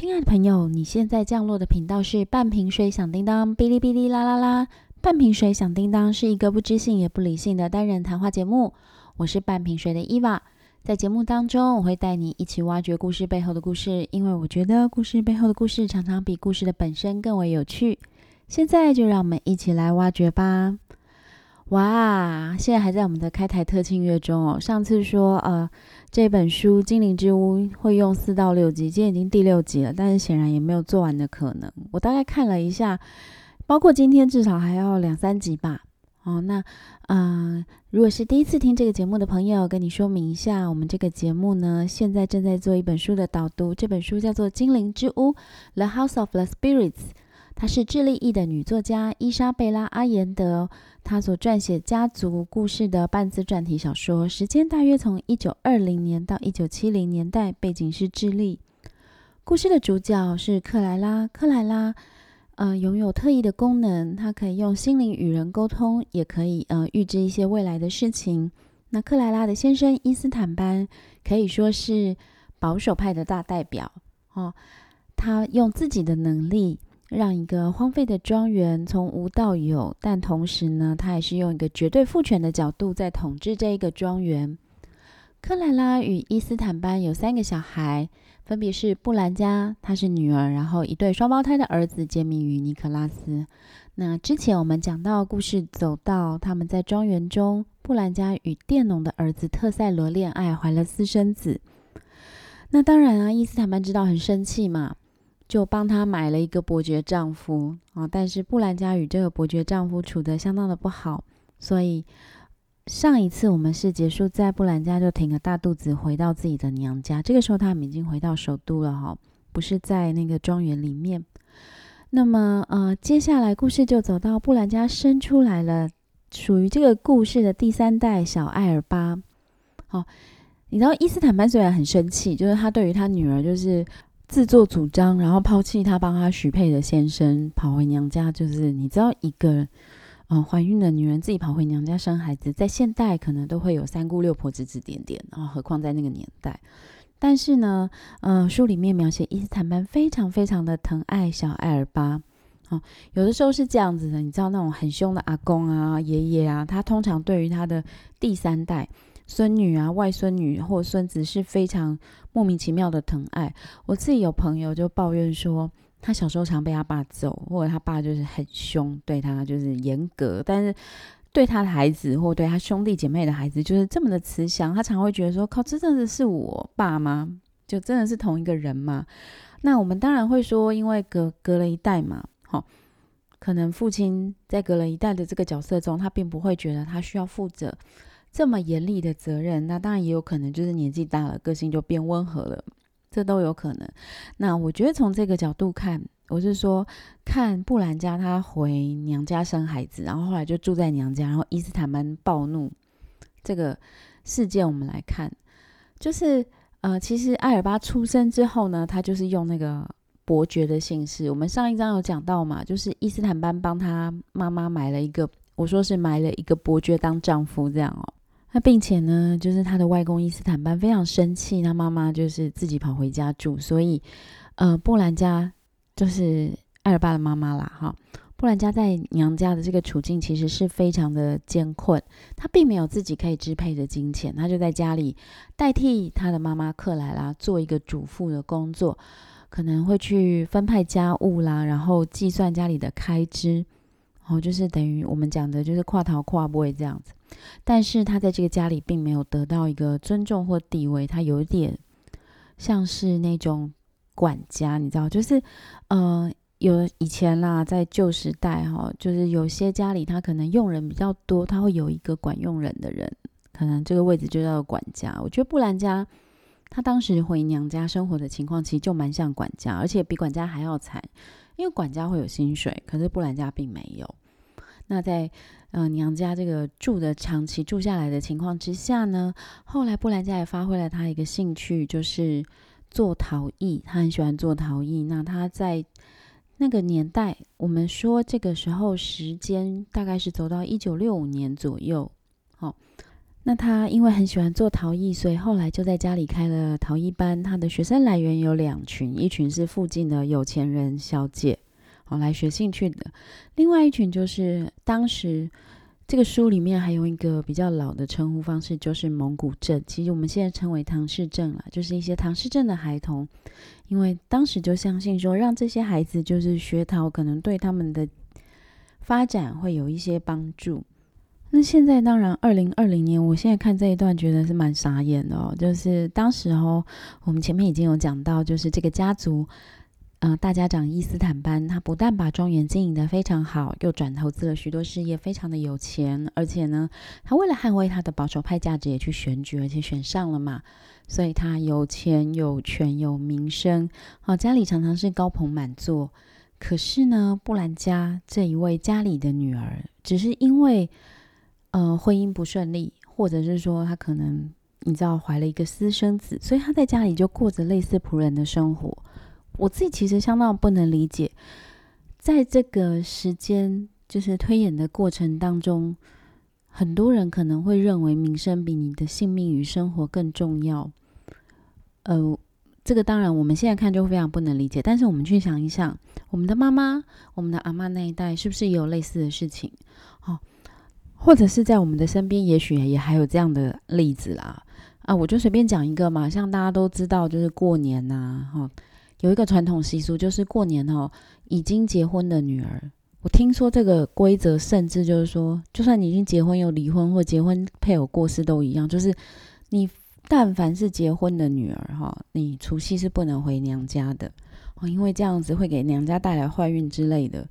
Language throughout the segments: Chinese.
亲爱的朋友，你现在降落的频道是半瓶水响叮当，哔哩哔哩啦啦啦。半瓶水响叮当是一个不知性也不理性的单人谈话节目。我是半瓶水的伊娃，在节目当中，我会带你一起挖掘故事背后的故事，因为我觉得故事背后的故事常常比故事的本身更为有趣。现在就让我们一起来挖掘吧。哇，现在还在我们的开台特庆月中哦。上次说，呃，这本书《精灵之屋》会用四到六集，今天已经第六集了，但是显然也没有做完的可能。我大概看了一下，包括今天至少还要两三集吧。哦，那，嗯，如果是第一次听这个节目的朋友，跟你说明一下，我们这个节目呢，现在正在做一本书的导读，这本书叫做《精灵之屋》（The House of the Spirits）。她是智利裔的女作家伊莎贝拉·阿延德，她所撰写家族故事的半自传体小说，时间大约从一九二零年到一九七零年代，背景是智利。故事的主角是克莱拉，克莱拉，呃，拥有特异的功能，她可以用心灵与人沟通，也可以呃预知一些未来的事情。那克莱拉的先生伊斯坦班可以说是保守派的大代表哦，他用自己的能力。让一个荒废的庄园从无到有，但同时呢，他也是用一个绝对父权的角度在统治这一个庄园。克莱拉与伊斯坦班有三个小孩，分别是布兰加，她是女儿，然后一对双胞胎的儿子杰米与尼克拉斯。那之前我们讲到故事走到他们在庄园中，布兰加与佃农的儿子特塞罗恋爱，怀了私生子。那当然啊，伊斯坦班知道很生气嘛。就帮她买了一个伯爵丈夫啊，但是布兰加与这个伯爵丈夫处得相当的不好，所以上一次我们是结束在布兰加就挺着大肚子回到自己的娘家，这个时候他们已经回到首都了哈，不是在那个庄园里面。那么呃，接下来故事就走到布兰加生出来了，属于这个故事的第三代小艾尔巴。好，你知道伊斯坦班虽然很生气，就是他对于他女儿就是。自作主张，然后抛弃他帮他许配的先生，跑回娘家。就是你知道，一个呃怀孕的女人自己跑回娘家生孩子，在现代可能都会有三姑六婆指指点点，然后何况在那个年代。但是呢，呃，书里面描写伊斯坦班非常非常的疼爱小艾尔巴。哦，有的时候是这样子的，你知道那种很凶的阿公啊、爷爷啊，他通常对于他的第三代。孙女啊、外孙女或孙子是非常莫名其妙的疼爱。我自己有朋友就抱怨说，他小时候常被他爸揍，或者他爸就是很凶，对他就是严格，但是对他的孩子或对他兄弟姐妹的孩子就是这么的慈祥。他常会觉得说，靠，这真的是我爸吗？就真的是同一个人吗？那我们当然会说，因为隔隔了一代嘛，好，可能父亲在隔了一代的这个角色中，他并不会觉得他需要负责。这么严厉的责任，那当然也有可能就是年纪大了，个性就变温和了，这都有可能。那我觉得从这个角度看，我是说看布兰家他回娘家生孩子，然后后来就住在娘家，然后伊斯坦班暴怒这个事件，我们来看，就是呃，其实艾尔巴出生之后呢，他就是用那个伯爵的姓氏。我们上一章有讲到嘛，就是伊斯坦班帮他妈妈买了一个，我说是买了一个伯爵当丈夫这样哦。那并且呢，就是他的外公伊斯坦班非常生气，他妈妈就是自己跑回家住，所以，呃，布兰家就是艾尔巴的妈妈啦，哈。布兰家在娘家的这个处境其实是非常的艰困，他并没有自己可以支配的金钱，他就在家里代替他的妈妈克莱拉做一个主妇的工作，可能会去分派家务啦，然后计算家里的开支。哦，就是等于我们讲的，就是跨逃跨不会这样子。但是他在这个家里并没有得到一个尊重或地位，他有点像是那种管家，你知道，就是呃，有以前啦，在旧时代哈，就是有些家里他可能佣人比较多，他会有一个管佣人的人，可能这个位置就叫管家。我觉得布兰家他当时回娘家生活的情况，其实就蛮像管家，而且比管家还要惨，因为管家会有薪水，可是布兰家并没有。那在呃娘家这个住的长期住下来的情况之下呢，后来布兰家也发挥了他一个兴趣，就是做陶艺。他很喜欢做陶艺。那他在那个年代，我们说这个时候时间大概是走到一九六五年左右。好，那他因为很喜欢做陶艺，所以后来就在家里开了陶艺班。他的学生来源有两群，一群是附近的有钱人小姐，好来学兴趣的；另外一群就是当时这个书里面还有一个比较老的称呼方式，就是蒙古镇。其实我们现在称为唐氏症了，就是一些唐氏症的孩童，因为当时就相信说，让这些孩子就是学陶，可能对他们的发展会有一些帮助。那现在当然，二零二零年，我现在看这一段觉得是蛮傻眼的哦。就是当时候，我们前面已经有讲到，就是这个家族，嗯，大家长伊斯坦班，他不但把庄园经营的非常好，又转投资了许多事业，非常的有钱。而且呢，他为了捍卫他的保守派价值，也去选举，而且选上了嘛。所以他有钱有权有名声，好，家里常常是高朋满座。可是呢，布兰家这一位家里的女儿，只是因为。呃，婚姻不顺利，或者是说她可能你知道怀了一个私生子，所以她在家里就过着类似仆人的生活。我自己其实相当不能理解，在这个时间就是推演的过程当中，很多人可能会认为名声比你的性命与生活更重要。呃，这个当然我们现在看就非常不能理解，但是我们去想一想，我们的妈妈、我们的阿妈那一代是不是也有类似的事情？好。或者是在我们的身边，也许也还有这样的例子啦。啊，我就随便讲一个嘛，像大家都知道，就是过年呐，哈，有一个传统习俗，就是过年哦，已经结婚的女儿，我听说这个规则，甚至就是说，就算你已经结婚又离婚，或结婚配偶过世都一样，就是你但凡是结婚的女儿哈，你除夕是不能回娘家的哦，因为这样子会给娘家带来坏运之类的。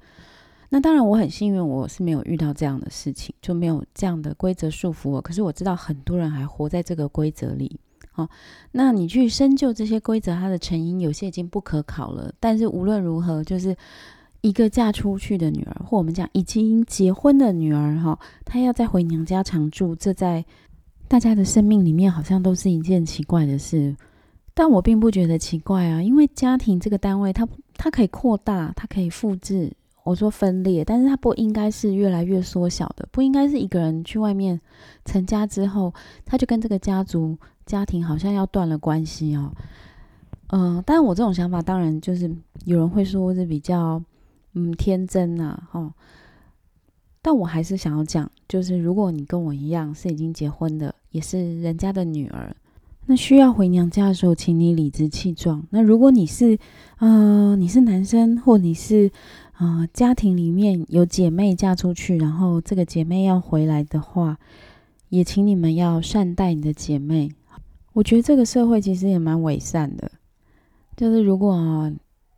那当然，我很幸运，我是没有遇到这样的事情，就没有这样的规则束缚我。可是我知道很多人还活在这个规则里。哦，那你去深究这些规则，它的成因有些已经不可考了。但是无论如何，就是一个嫁出去的女儿，或我们讲已经结婚的女儿，哈，她要再回娘家常住，这在大家的生命里面好像都是一件奇怪的事。但我并不觉得奇怪啊，因为家庭这个单位，它它可以扩大，它可以复制。我说分裂，但是它不应该是越来越缩小的，不应该是一个人去外面成家之后，他就跟这个家族家庭好像要断了关系哦。嗯，但我这种想法当然就是有人会说是比较嗯天真呐，哦。但我还是想要讲，就是如果你跟我一样是已经结婚的，也是人家的女儿，那需要回娘家的时候，请你理直气壮。那如果你是嗯你是男生或你是。啊，家庭里面有姐妹嫁出去，然后这个姐妹要回来的话，也请你们要善待你的姐妹。我觉得这个社会其实也蛮伪善的，就是如果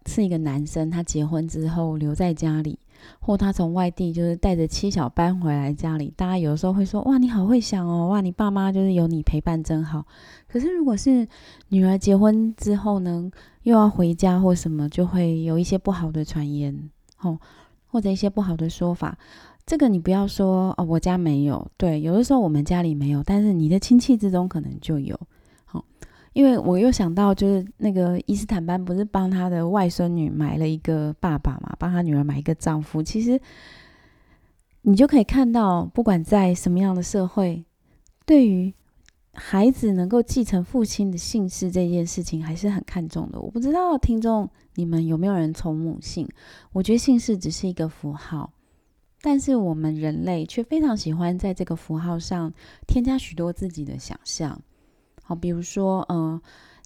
是一个男生，他结婚之后留在家里，或他从外地就是带着妻小搬回来家里，大家有的时候会说：“哇，你好会想哦，哇，你爸妈就是有你陪伴真好。”可是如果是女儿结婚之后呢，又要回家或什么，就会有一些不好的传言。哦，或者一些不好的说法，这个你不要说哦，我家没有。对，有的时候我们家里没有，但是你的亲戚之中可能就有。因为我又想到，就是那个伊斯坦班不是帮他的外孙女买了一个爸爸嘛，帮他女儿买一个丈夫。其实你就可以看到，不管在什么样的社会，对于孩子能够继承父亲的姓氏这件事情，还是很看重的。我不知道听众你们有没有人从母姓？我觉得姓氏只是一个符号，但是我们人类却非常喜欢在这个符号上添加许多自己的想象。好，比如说，嗯，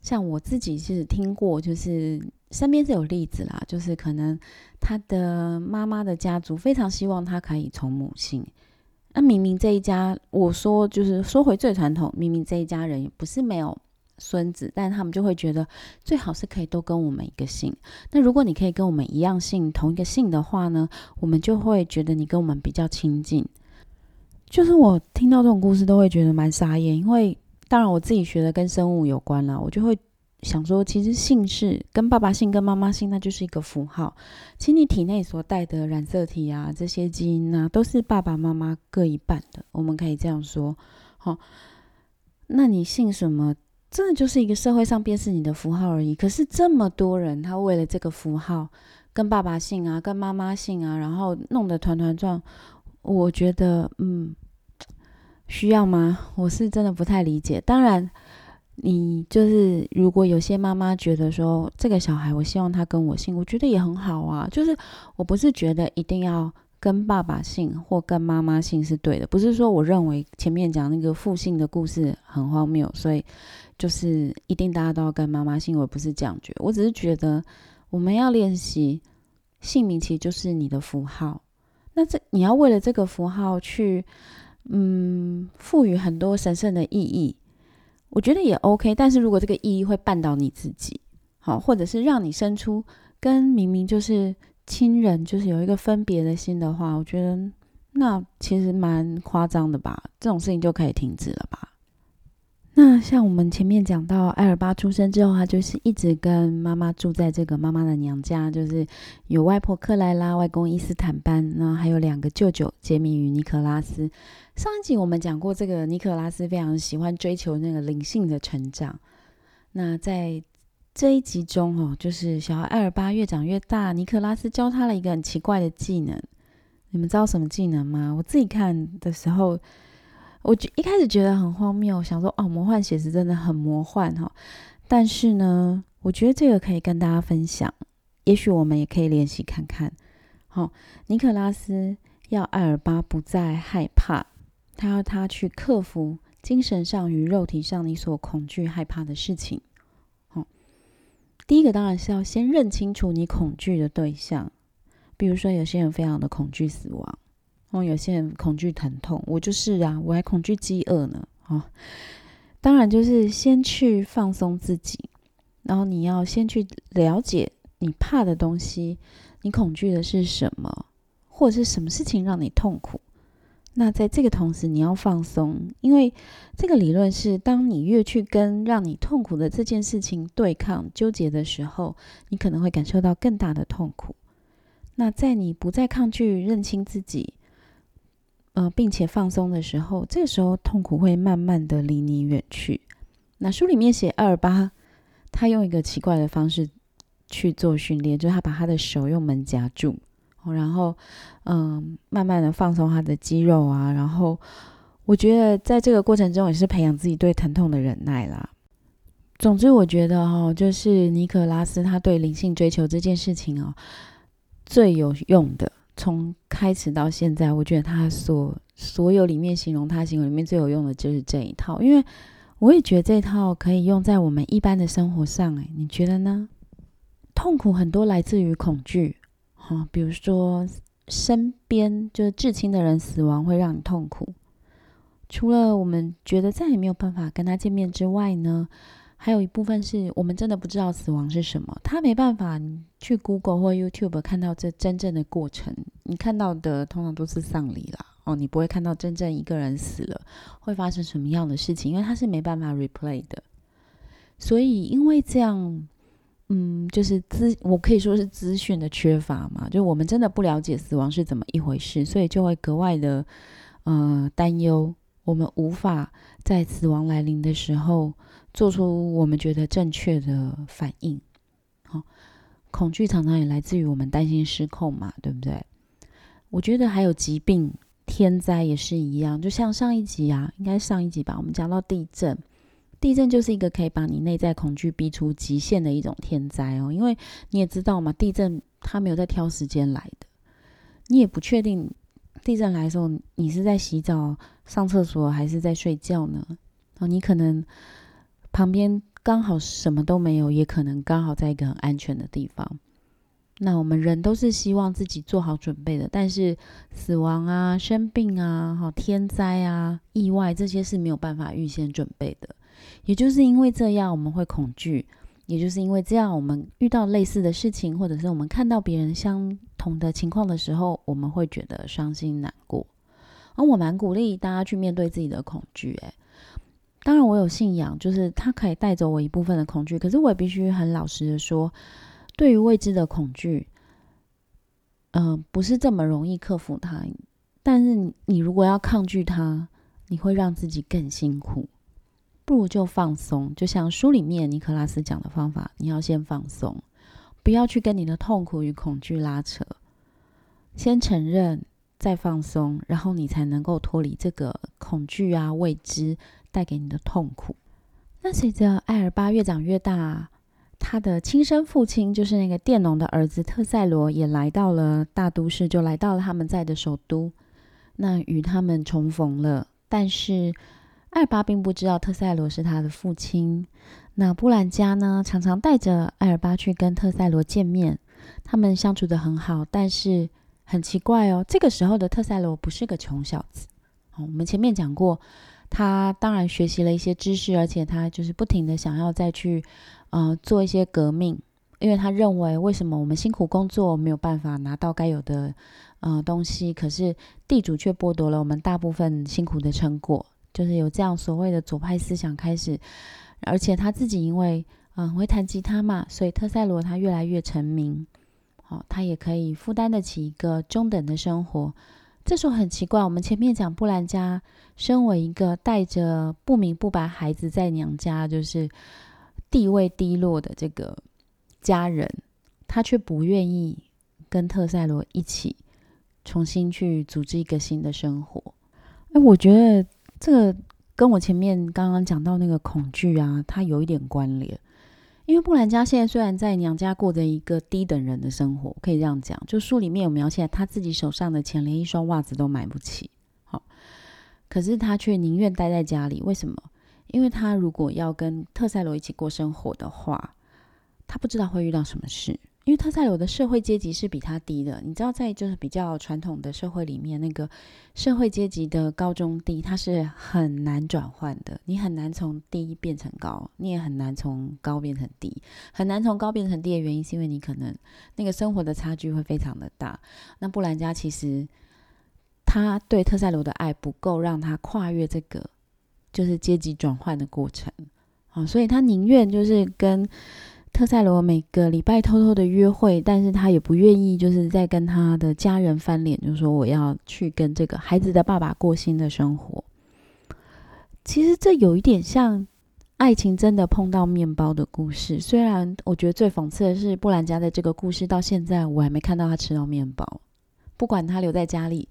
像我自己是听过，就是身边是有例子啦，就是可能他的妈妈的家族非常希望他可以从母姓。那明明这一家，我说就是说回最传统，明明这一家人也不是没有孙子，但他们就会觉得最好是可以都跟我们一个姓。那如果你可以跟我们一样姓，同一个姓的话呢，我们就会觉得你跟我们比较亲近。就是我听到这种故事都会觉得蛮傻眼，因为当然我自己学的跟生物有关了，我就会。想说，其实姓氏跟爸爸姓跟妈妈姓，那就是一个符号。其实你体内所带的染色体啊，这些基因啊，都是爸爸妈妈各一半的。我们可以这样说，好。那你姓什么，真的就是一个社会上辨识你的符号而已。可是这么多人，他为了这个符号，跟爸爸姓啊，跟妈妈姓啊，然后弄得团团转。我觉得，嗯，需要吗？我是真的不太理解。当然，你就是如果有些妈妈觉得说这个小孩，我希望他跟我姓，我觉得也很好啊。就是我不是觉得一定要跟爸爸姓或跟妈妈姓是对的，不是说我认为前面讲那个父姓的故事很荒谬，所以就是一定大家都要跟妈妈姓。我不是这样觉，我只是觉得我们要练习姓名，其实就是你的符号。那这你要为了这个符号去。嗯，赋予很多神圣的意义，我觉得也 OK。但是如果这个意义会绊倒你自己，好，或者是让你生出跟明明就是亲人，就是有一个分别的心的话，我觉得那其实蛮夸张的吧。这种事情就可以停止了吧。那像我们前面讲到，艾尔巴出生之后，他就是一直跟妈妈住在这个妈妈的娘家，就是有外婆克莱拉、外公伊斯坦班，那还有两个舅舅杰米与尼可拉斯。上一集我们讲过，这个尼可拉斯非常喜欢追求那个灵性的成长。那在这一集中哦，就是小孩艾尔巴越长越大，尼可拉斯教他了一个很奇怪的技能。你们知道什么技能吗？我自己看的时候。我一开始觉得很荒谬，想说哦，魔幻写实真的很魔幻哈。但是呢，我觉得这个可以跟大家分享，也许我们也可以练习看看。好，尼可拉斯要艾尔巴不再害怕，他要他去克服精神上与肉体上你所恐惧害怕的事情。好，第一个当然是要先认清楚你恐惧的对象，比如说有些人非常的恐惧死亡。有些人恐惧疼痛，我就是啊，我还恐惧饥饿呢。啊，当然就是先去放松自己，然后你要先去了解你怕的东西，你恐惧的是什么，或者是什么事情让你痛苦。那在这个同时，你要放松，因为这个理论是，当你越去跟让你痛苦的这件事情对抗、纠结的时候，你可能会感受到更大的痛苦。那在你不再抗拒、认清自己。呃，并且放松的时候，这个时候痛苦会慢慢的离你远去。那书里面写二八，他用一个奇怪的方式去做训练，就是他把他的手用门夹住，然后嗯，慢慢的放松他的肌肉啊。然后我觉得在这个过程中也是培养自己对疼痛的忍耐啦。总之，我觉得哈，就是尼可拉斯他对灵性追求这件事情哦，最有用的。从开始到现在，我觉得他所所有里面形容他行为里面最有用的就是这一套，因为我也觉得这套可以用在我们一般的生活上。哎，你觉得呢？痛苦很多来自于恐惧，哈，比如说身边就是至亲的人死亡会让你痛苦，除了我们觉得再也没有办法跟他见面之外呢？还有一部分是我们真的不知道死亡是什么，他没办法去 Google 或 YouTube 看到这真正的过程。你看到的通常都是丧礼啦，哦，你不会看到真正一个人死了会发生什么样的事情，因为他是没办法 replay 的。所以因为这样，嗯，就是资我可以说是资讯的缺乏嘛，就我们真的不了解死亡是怎么一回事，所以就会格外的呃担忧，我们无法在死亡来临的时候。做出我们觉得正确的反应，好，恐惧常常也来自于我们担心失控嘛，对不对？我觉得还有疾病、天灾也是一样，就像上一集啊，应该上一集吧，我们讲到地震，地震就是一个可以把你内在恐惧逼出极限的一种天灾哦，因为你也知道嘛，地震它没有在挑时间来的，你也不确定地震来的时候你是在洗澡、上厕所还是在睡觉呢？哦，你可能。旁边刚好什么都没有，也可能刚好在一个很安全的地方。那我们人都是希望自己做好准备的，但是死亡啊、生病啊、好天灾啊、意外这些是没有办法预先准备的。也就是因为这样，我们会恐惧；也就是因为这样，我们遇到类似的事情，或者是我们看到别人相同的情况的时候，我们会觉得伤心难过。而我蛮鼓励大家去面对自己的恐惧，诶，当然，我有信仰，就是它可以带走我一部分的恐惧。可是，我也必须很老实的说，对于未知的恐惧，嗯，不是这么容易克服它。但是，你如果要抗拒它，你会让自己更辛苦。不如就放松，就像书里面尼克拉斯讲的方法，你要先放松，不要去跟你的痛苦与恐惧拉扯，先承认再放松，然后你才能够脱离这个恐惧啊、未知带给你的痛苦。那随着艾尔巴越长越大，他的亲生父亲就是那个佃农的儿子特塞罗，也来到了大都市，就来到了他们在的首都。那与他们重逢了，但是艾尔巴并不知道特塞罗是他的父亲。那布兰加呢，常常带着艾尔巴去跟特塞罗见面，他们相处的很好。但是很奇怪哦，这个时候的特塞罗不是个穷小子。哦，我们前面讲过，他当然学习了一些知识，而且他就是不停的想要再去呃做一些革命，因为他认为为什么我们辛苦工作没有办法拿到该有的。呃，东西可是地主却剥夺了我们大部分辛苦的成果，就是有这样所谓的左派思想开始，而且他自己因为嗯会弹吉他嘛，所以特塞罗他越来越成名，好，他也可以负担得起一个中等的生活。这时候很奇怪，我们前面讲布兰家身为一个带着不明不白孩子在娘家，就是地位低落的这个家人，他却不愿意跟特塞罗一起。重新去组织一个新的生活，哎，我觉得这个跟我前面刚刚讲到那个恐惧啊，它有一点关联。因为布兰家现在虽然在娘家过着一个低等人的生活，可以这样讲，就书里面有描写他自己手上的钱连一双袜子都买不起，好，可是他却宁愿待在家里。为什么？因为他如果要跟特塞罗一起过生活的话，他不知道会遇到什么事。因为特塞罗的社会阶级是比他低的，你知道，在就是比较传统的社会里面，那个社会阶级的高中低，它是很难转换的。你很难从低变成高，你也很难从高变成低。很难从高变成低的原因，是因为你可能那个生活的差距会非常的大。那布兰加其实他对特塞罗的爱不够，让他跨越这个就是阶级转换的过程啊，所以他宁愿就是跟。特塞罗每个礼拜偷偷的约会，但是他也不愿意，就是在跟他的家人翻脸，就说我要去跟这个孩子的爸爸过新的生活。其实这有一点像爱情真的碰到面包的故事。虽然我觉得最讽刺的是，布兰加的这个故事到现在我还没看到他吃到面包。不管他留在家里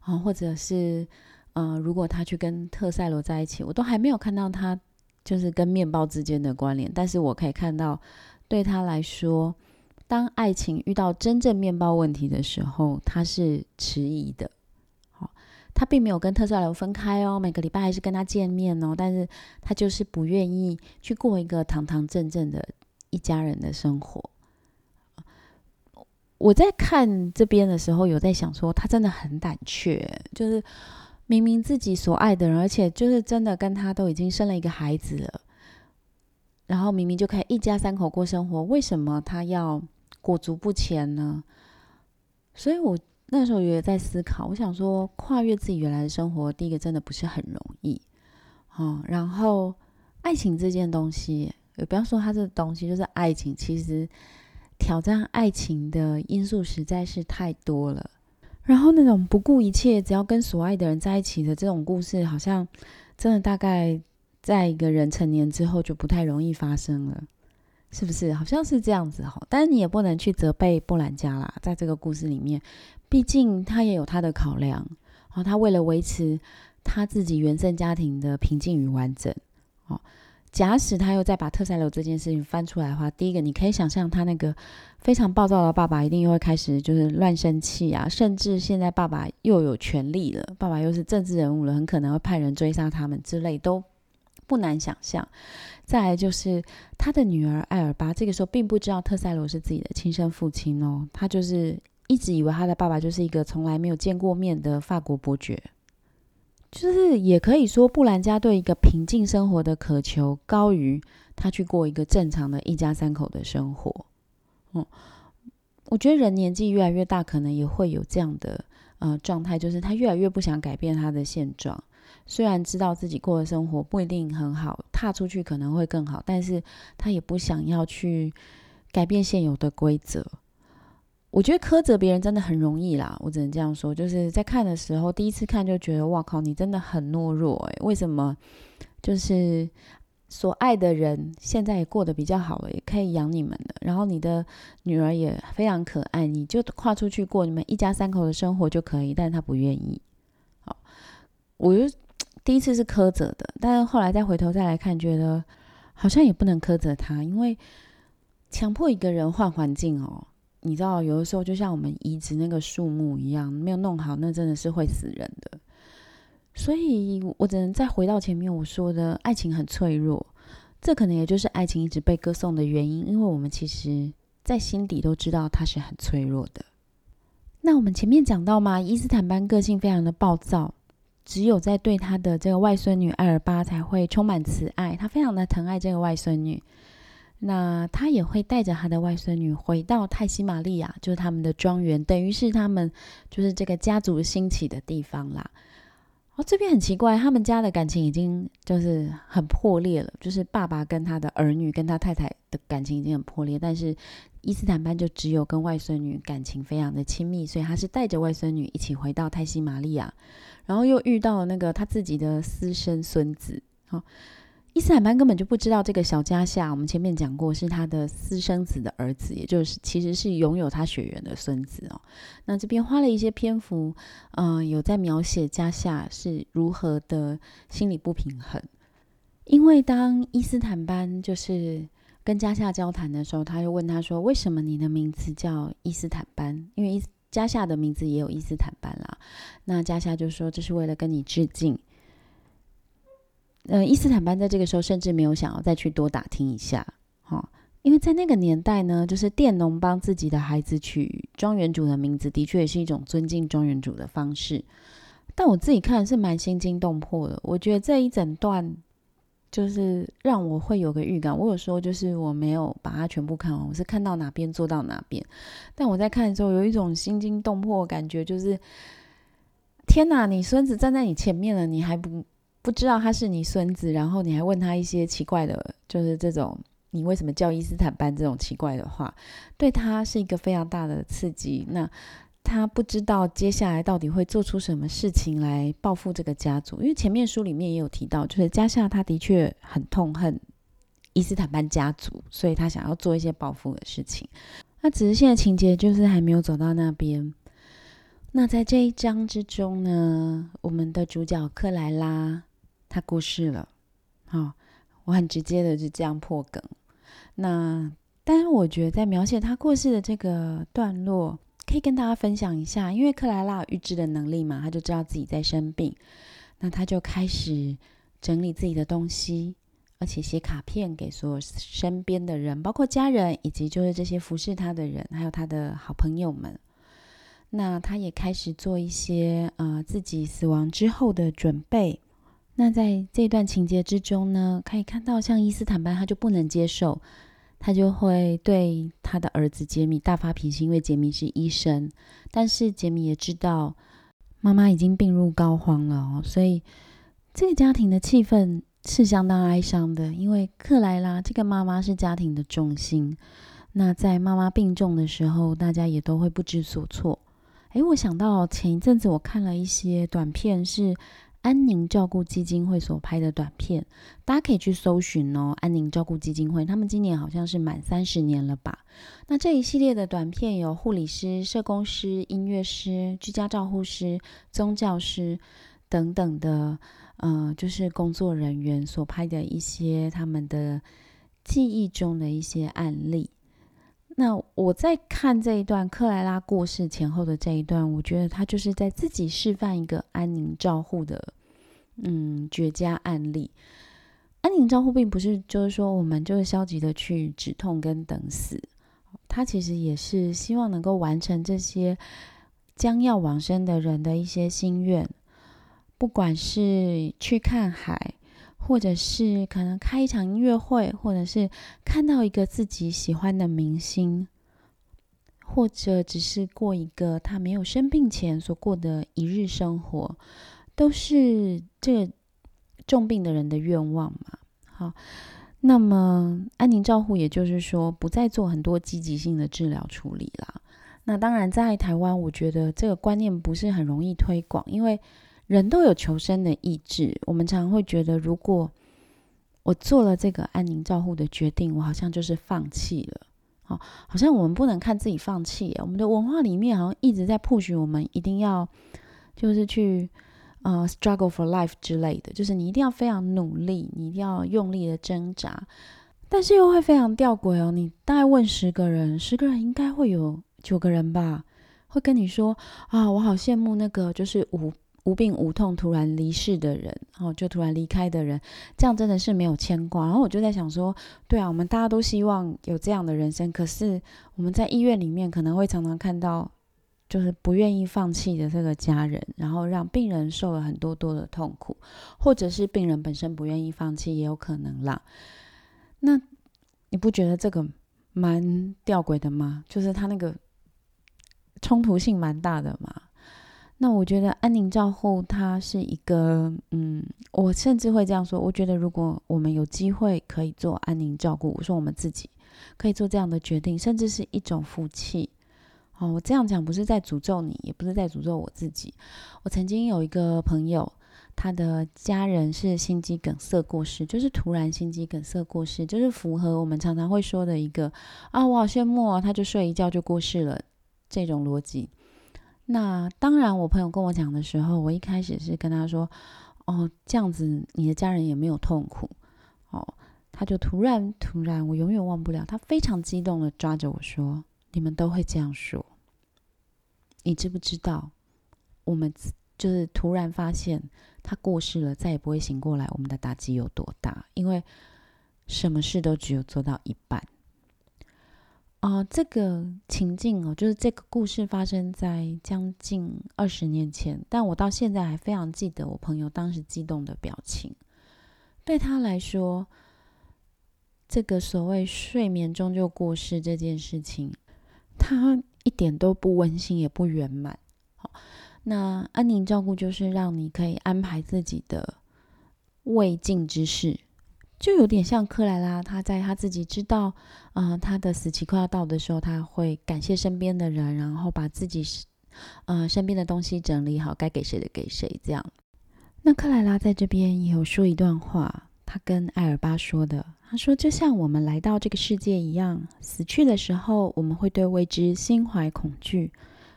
啊，或者是嗯，如果他去跟特塞罗在一起，我都还没有看到他。就是跟面包之间的关联，但是我可以看到，对他来说，当爱情遇到真正面包问题的时候，他是迟疑的。好，他并没有跟特斯拉分开哦，每个礼拜还是跟他见面哦，但是他就是不愿意去过一个堂堂正正的一家人的生活。我在看这边的时候，有在想说，他真的很胆怯，就是。明明自己所爱的人，而且就是真的跟他都已经生了一个孩子了，然后明明就可以一家三口过生活，为什么他要裹足不前呢？所以我那时候也在思考，我想说跨越自己原来的生活，第一个真的不是很容易，哦，然后爱情这件东西，也不要说它这东西，就是爱情，其实挑战爱情的因素实在是太多了。然后那种不顾一切，只要跟所爱的人在一起的这种故事，好像真的大概在一个人成年之后就不太容易发生了，是不是？好像是这样子哈。但是你也不能去责备布兰加啦，在这个故事里面，毕竟他也有他的考量。哦，他为了维持他自己原生家庭的平静与完整，哦。假使他又再把特塞罗这件事情翻出来的话，第一个你可以想象他那个非常暴躁的爸爸一定又会开始就是乱生气啊，甚至现在爸爸又有权利了，爸爸又是政治人物了，很可能会派人追杀他们之类，都不难想象。再来就是他的女儿艾尔巴，这个时候并不知道特塞罗是自己的亲生父亲哦，他就是一直以为他的爸爸就是一个从来没有见过面的法国伯爵。就是也可以说，布兰家对一个平静生活的渴求高于他去过一个正常的一家三口的生活。嗯，我觉得人年纪越来越大，可能也会有这样的呃状态，就是他越来越不想改变他的现状。虽然知道自己过的生活不一定很好，踏出去可能会更好，但是他也不想要去改变现有的规则。我觉得苛责别人真的很容易啦，我只能这样说。就是在看的时候，第一次看就觉得，哇靠，你真的很懦弱诶，为什么？就是所爱的人现在也过得比较好了，也可以养你们了。然后你的女儿也非常可爱，你就跨出去过你们一家三口的生活就可以。但是他不愿意。好，我就第一次是苛责的，但是后来再回头再来看，觉得好像也不能苛责他，因为强迫一个人换环境哦，你知道，有的时候就像我们移植那个树木一样，没有弄好，那真的是会死人的。所以我只能再回到前面我说的，爱情很脆弱，这可能也就是爱情一直被歌颂的原因，因为我们其实在心底都知道它是很脆弱的。那我们前面讲到嘛，伊斯坦班个性非常的暴躁，只有在对他的这个外孙女艾尔巴才会充满慈爱，他非常的疼爱这个外孙女。那他也会带着他的外孙女回到泰西玛利亚，就是他们的庄园，等于是他们就是这个家族兴起的地方啦。哦这边很奇怪，他们家的感情已经就是很破裂了，就是爸爸跟他的儿女跟他太太的感情已经很破裂，但是伊斯坦班就只有跟外孙女感情非常的亲密，所以他是带着外孙女一起回到泰西玛利亚，然后又遇到了那个他自己的私生孙子，好。伊斯坦班根本就不知道这个小加夏，我们前面讲过是他的私生子的儿子，也就是其实是拥有他血缘的孙子哦。那这边花了一些篇幅，嗯，有在描写加夏是如何的心理不平衡。因为当伊斯坦班就是跟加夏交谈的时候，他就问他说：“为什么你的名字叫伊斯坦班？因为伊加夏的名字也有伊斯坦班啦。”那加夏就说：“这是为了跟你致敬。”呃，伊斯坦班在这个时候甚至没有想要再去多打听一下，哈，因为在那个年代呢，就是佃农帮自己的孩子取庄园主的名字，的确也是一种尊敬庄园主的方式。但我自己看是蛮心惊动魄的，我觉得这一整段就是让我会有个预感。我有时候就是我没有把它全部看完，我是看到哪边做到哪边。但我在看的时候有一种心惊动魄的感觉，就是天哪，你孙子站在你前面了，你还不？不知道他是你孙子，然后你还问他一些奇怪的，就是这种你为什么叫伊斯坦班这种奇怪的话，对他是一个非常大的刺激。那他不知道接下来到底会做出什么事情来报复这个家族，因为前面书里面也有提到，就是加夏他的确很痛恨伊斯坦班家族，所以他想要做一些报复的事情。那只是现在情节就是还没有走到那边。那在这一章之中呢，我们的主角克莱拉。他过世了，好，我很直接的就这样破梗。那，但是我觉得在描写他过世的这个段落，可以跟大家分享一下，因为克莱拉预知的能力嘛，他就知道自己在生病，那他就开始整理自己的东西，而且写卡片给所有身边的人，包括家人以及就是这些服侍他的人，还有他的好朋友们。那他也开始做一些呃自己死亡之后的准备。那在这段情节之中呢，可以看到像伊斯坦班，他就不能接受，他就会对他的儿子杰米大发脾气，因为杰米是医生，但是杰米也知道妈妈已经病入膏肓了哦，所以这个家庭的气氛是相当哀伤的，因为克莱拉这个妈妈是家庭的重心，那在妈妈病重的时候，大家也都会不知所措。诶，我想到前一阵子我看了一些短片是。安宁照顾基金会所拍的短片，大家可以去搜寻哦。安宁照顾基金会，他们今年好像是满三十年了吧？那这一系列的短片有护理师、社工师、音乐师、居家照护师、宗教师等等的，呃，就是工作人员所拍的一些他们的记忆中的一些案例。那我在看这一段克莱拉过世前后的这一段，我觉得他就是在自己示范一个安宁照护的，嗯，绝佳案例。安宁照护并不是就是说我们就是消极的去止痛跟等死，他其实也是希望能够完成这些将要往生的人的一些心愿，不管是去看海。或者是可能开一场音乐会，或者是看到一个自己喜欢的明星，或者只是过一个他没有生病前所过的一日生活，都是这个重病的人的愿望嘛。好，那么安宁照护，也就是说不再做很多积极性的治疗处理啦。那当然，在台湾，我觉得这个观念不是很容易推广，因为。人都有求生的意志，我们常常会觉得，如果我做了这个安宁照护的决定，我好像就是放弃了。好，好像我们不能看自己放弃。我们的文化里面好像一直在 push 我们一定要就是去呃 struggle for life 之类的，就是你一定要非常努力，你一定要用力的挣扎。但是又会非常吊诡哦。你大概问十个人，十个人应该会有九个人吧，会跟你说啊，我好羡慕那个就是无无病无痛突然离世的人，然后就突然离开的人，这样真的是没有牵挂。然后我就在想说，对啊，我们大家都希望有这样的人生，可是我们在医院里面可能会常常看到，就是不愿意放弃的这个家人，然后让病人受了很多多的痛苦，或者是病人本身不愿意放弃，也有可能啦。那你不觉得这个蛮吊诡的吗？就是他那个冲突性蛮大的嘛。那我觉得安宁照护它是一个，嗯，我甚至会这样说。我觉得如果我们有机会可以做安宁照顾，我说我们自己可以做这样的决定，甚至是一种福气。哦，我这样讲不是在诅咒你，也不是在诅咒我自己。我曾经有一个朋友。他的家人是心肌梗塞过世，就是突然心肌梗塞过世，就是符合我们常常会说的一个啊，我好羡慕啊，他就睡一觉就过世了这种逻辑。那当然，我朋友跟我讲的时候，我一开始是跟他说，哦，这样子你的家人也没有痛苦哦。他就突然突然，我永远忘不了，他非常激动的抓着我说：“你们都会这样说，你知不知道？我们就是突然发现。”他过世了，再也不会醒过来。我们的打击有多大？因为什么事都只有做到一半。啊，这个情境哦，就是这个故事发生在将近二十年前，但我到现在还非常记得我朋友当时激动的表情。对他来说，这个所谓睡眠中就过世这件事情，他一点都不温馨，也不圆满。好。那安宁照顾就是让你可以安排自己的未尽之事，就有点像克莱拉，他在他自己知道，嗯，他的死期快要到的时候，他会感谢身边的人，然后把自己，呃，身边的东西整理好，该给谁的给谁。这样，那克莱拉在这边也有说一段话，他跟艾尔巴说的，他说，就像我们来到这个世界一样，死去的时候，我们会对未知心怀恐惧。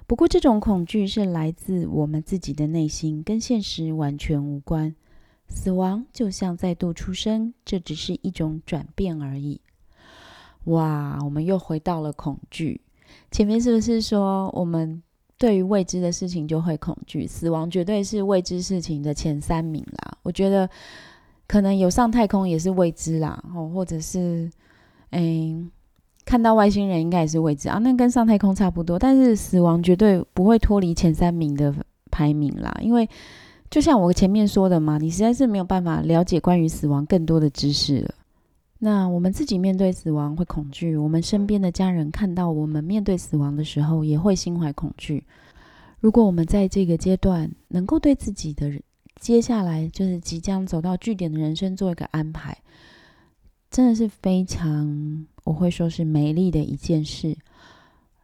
不过，这种恐惧是来自我们自己的内心，跟现实完全无关。死亡就像再度出生，这只是一种转变而已。哇，我们又回到了恐惧。前面是不是说，我们对于未知的事情就会恐惧？死亡绝对是未知事情的前三名啦。我觉得，可能有上太空也是未知啦，哦，或者是，嗯。看到外星人应该也是未知啊，那跟上太空差不多。但是死亡绝对不会脱离前三名的排名啦，因为就像我前面说的嘛，你实在是没有办法了解关于死亡更多的知识了。那我们自己面对死亡会恐惧，我们身边的家人看到我们面对死亡的时候也会心怀恐惧。如果我们在这个阶段能够对自己的接下来就是即将走到据点的人生做一个安排。真的是非常，我会说是美丽的一件事。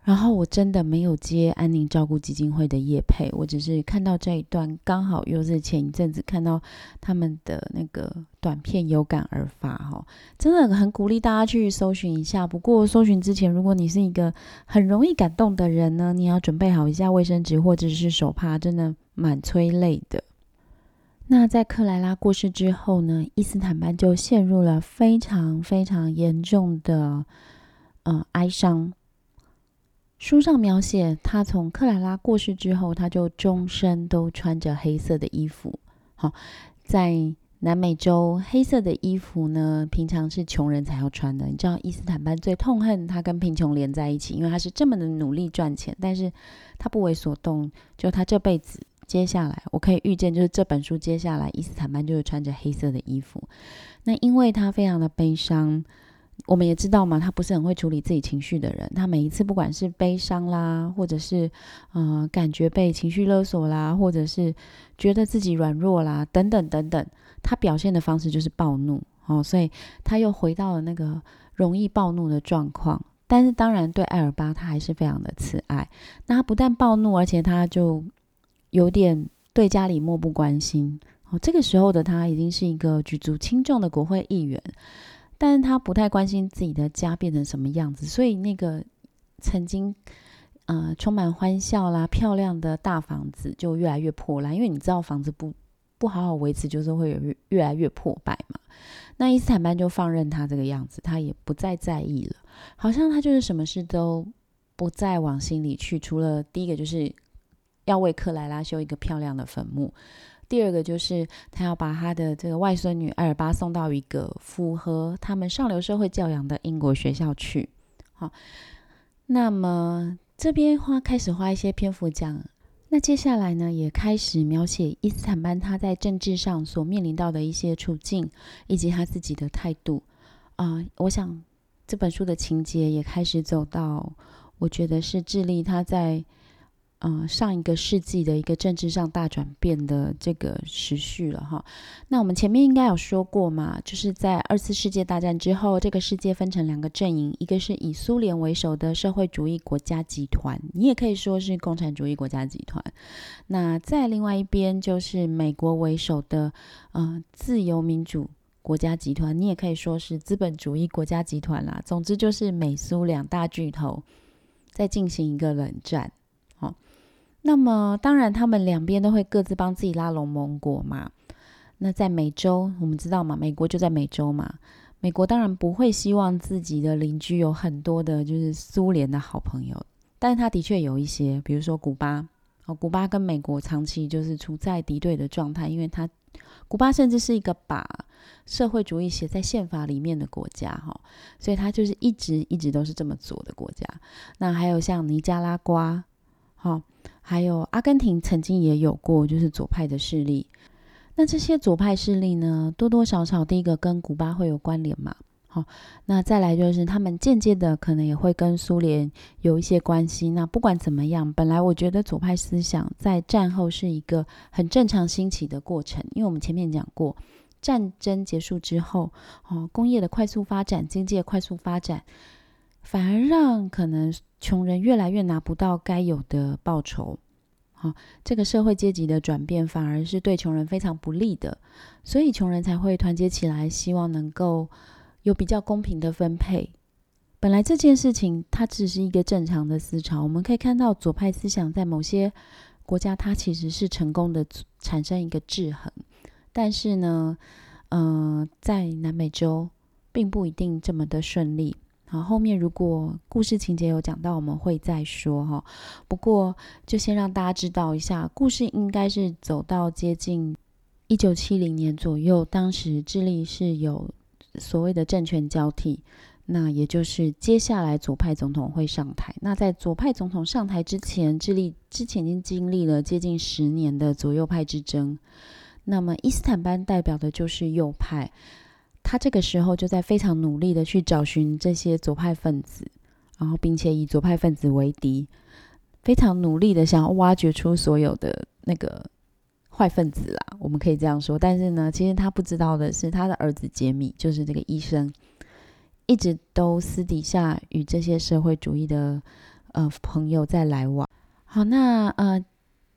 然后我真的没有接安宁照顾基金会的业配，我只是看到这一段，刚好又是前一阵子看到他们的那个短片，有感而发哈。真的很鼓励大家去搜寻一下。不过搜寻之前，如果你是一个很容易感动的人呢，你要准备好一下卫生纸或者是手帕，真的蛮催泪的。那在克莱拉过世之后呢，伊斯坦班就陷入了非常非常严重的呃哀伤。书上描写，他从克莱拉过世之后，他就终身都穿着黑色的衣服。好，在南美洲，黑色的衣服呢，平常是穷人才要穿的。你知道，伊斯坦班最痛恨他跟贫穷连在一起，因为他是这么的努力赚钱，但是他不为所动，就他这辈子。接下来，我可以预见，就是这本书接下来，伊斯坦班就是穿着黑色的衣服。那因为他非常的悲伤，我们也知道嘛，他不是很会处理自己情绪的人。他每一次不管是悲伤啦，或者是呃感觉被情绪勒索啦，或者是觉得自己软弱啦，等等等等，他表现的方式就是暴怒哦。所以他又回到了那个容易暴怒的状况。但是当然，对艾尔巴他还是非常的慈爱。那他不但暴怒，而且他就。有点对家里漠不关心哦，这个时候的他已经是一个举足轻重的国会议员，但是他不太关心自己的家变成什么样子，所以那个曾经呃充满欢笑啦、漂亮的大房子就越来越破烂，因为你知道房子不不好好维持，就是会有越越来越破败嘛。那伊斯坦班就放任他这个样子，他也不再在意了，好像他就是什么事都不再往心里去，除了第一个就是要为克莱拉修一个漂亮的坟墓。第二个就是他要把他的这个外孙女艾尔巴送到一个符合他们上流社会教养的英国学校去。好，那么这边花开始花一些篇幅讲，那接下来呢也开始描写伊斯坦班他在政治上所面临到的一些处境，以及他自己的态度。啊，我想这本书的情节也开始走到，我觉得是智利他在。嗯，上一个世纪的一个政治上大转变的这个时序了哈。那我们前面应该有说过嘛，就是在二次世界大战之后，这个世界分成两个阵营，一个是以苏联为首的社会主义国家集团，你也可以说是共产主义国家集团。那在另外一边就是美国为首的呃自由民主国家集团，你也可以说是资本主义国家集团啦。总之就是美苏两大巨头在进行一个冷战。那么，当然，他们两边都会各自帮自己拉拢盟国嘛。那在美洲，我们知道嘛，美国就在美洲嘛。美国当然不会希望自己的邻居有很多的，就是苏联的好朋友。但是他的确有一些，比如说古巴哦，古巴跟美国长期就是处在敌对的状态，因为他古巴甚至是一个把社会主义写在宪法里面的国家哈，所以他就是一直一直都是这么做的国家。那还有像尼加拉瓜，哈。还有阿根廷曾经也有过，就是左派的势力。那这些左派势力呢，多多少少第一个跟古巴会有关联嘛？好，那再来就是他们间接的可能也会跟苏联有一些关系。那不管怎么样，本来我觉得左派思想在战后是一个很正常兴起的过程，因为我们前面讲过，战争结束之后，哦，工业的快速发展，经济的快速发展。反而让可能穷人越来越拿不到该有的报酬，好，这个社会阶级的转变反而是对穷人非常不利的，所以穷人才会团结起来，希望能够有比较公平的分配。本来这件事情它只是一个正常的思潮，我们可以看到左派思想在某些国家它其实是成功的产生一个制衡，但是呢，嗯，在南美洲并不一定这么的顺利。好，后面如果故事情节有讲到，我们会再说哈。不过就先让大家知道一下，故事应该是走到接近一九七零年左右，当时智利是有所谓的政权交替，那也就是接下来左派总统会上台。那在左派总统上台之前，智利之前已经经历了接近十年的左右派之争。那么伊斯坦班代表的就是右派。他这个时候就在非常努力的去找寻这些左派分子，然后并且以左派分子为敌，非常努力的想要挖掘出所有的那个坏分子啦，我们可以这样说。但是呢，其实他不知道的是，他的儿子杰米就是这个医生，一直都私底下与这些社会主义的呃朋友在来往。好，那呃。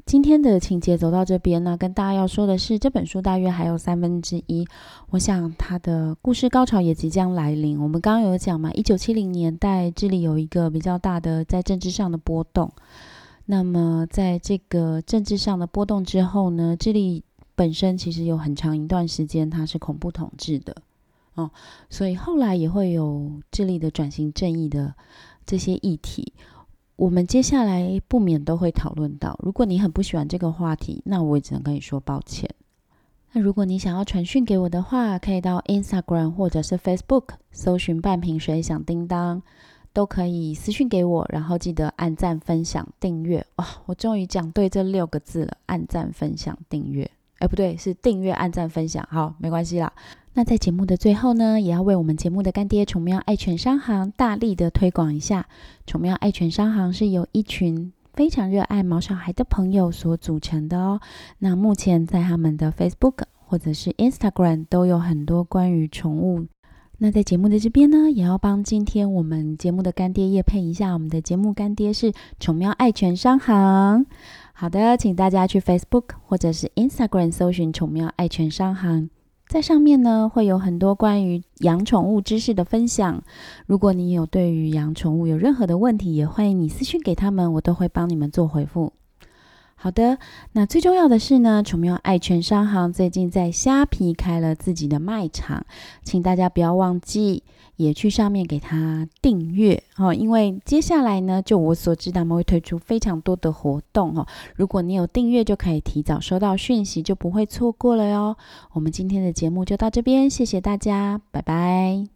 今天的情节走到这边呢，跟大家要说的是，这本书大约还有三分之一，我想它的故事高潮也即将来临。我们刚刚有讲嘛，一九七零年代智利有一个比较大的在政治上的波动。那么在这个政治上的波动之后呢，智利本身其实有很长一段时间它是恐怖统治的哦，所以后来也会有智利的转型正义的这些议题。我们接下来不免都会讨论到，如果你很不喜欢这个话题，那我也只能跟你说抱歉。那如果你想要传讯给我的话，可以到 Instagram 或者是 Facebook 搜寻半瓶水响叮当，都可以私讯给我，然后记得按赞、分享、订阅。哇，我终于讲对这六个字了，按赞、分享、订阅。哎，不对，是订阅、按赞、分享。好，没关系啦。那在节目的最后呢，也要为我们节目的干爹宠喵爱犬商行大力的推广一下。宠喵爱犬商行是由一群非常热爱毛小孩的朋友所组成的哦。那目前在他们的 Facebook 或者是 Instagram 都有很多关于宠物。那在节目的这边呢，也要帮今天我们节目的干爹叶配一下。我们的节目干爹是宠喵爱犬商行。好的，请大家去 Facebook 或者是 Instagram 搜寻“宠喵爱犬商行”，在上面呢会有很多关于养宠物知识的分享。如果你有对于养宠物有任何的问题，也欢迎你私信给他们，我都会帮你们做回复。好的，那最重要的是呢，宠喵爱犬商行最近在虾皮开了自己的卖场，请大家不要忘记也去上面给他订阅哦，因为接下来呢，就我所知，他们会推出非常多的活动哦。如果你有订阅，就可以提早收到讯息，就不会错过了哟。我们今天的节目就到这边，谢谢大家，拜拜。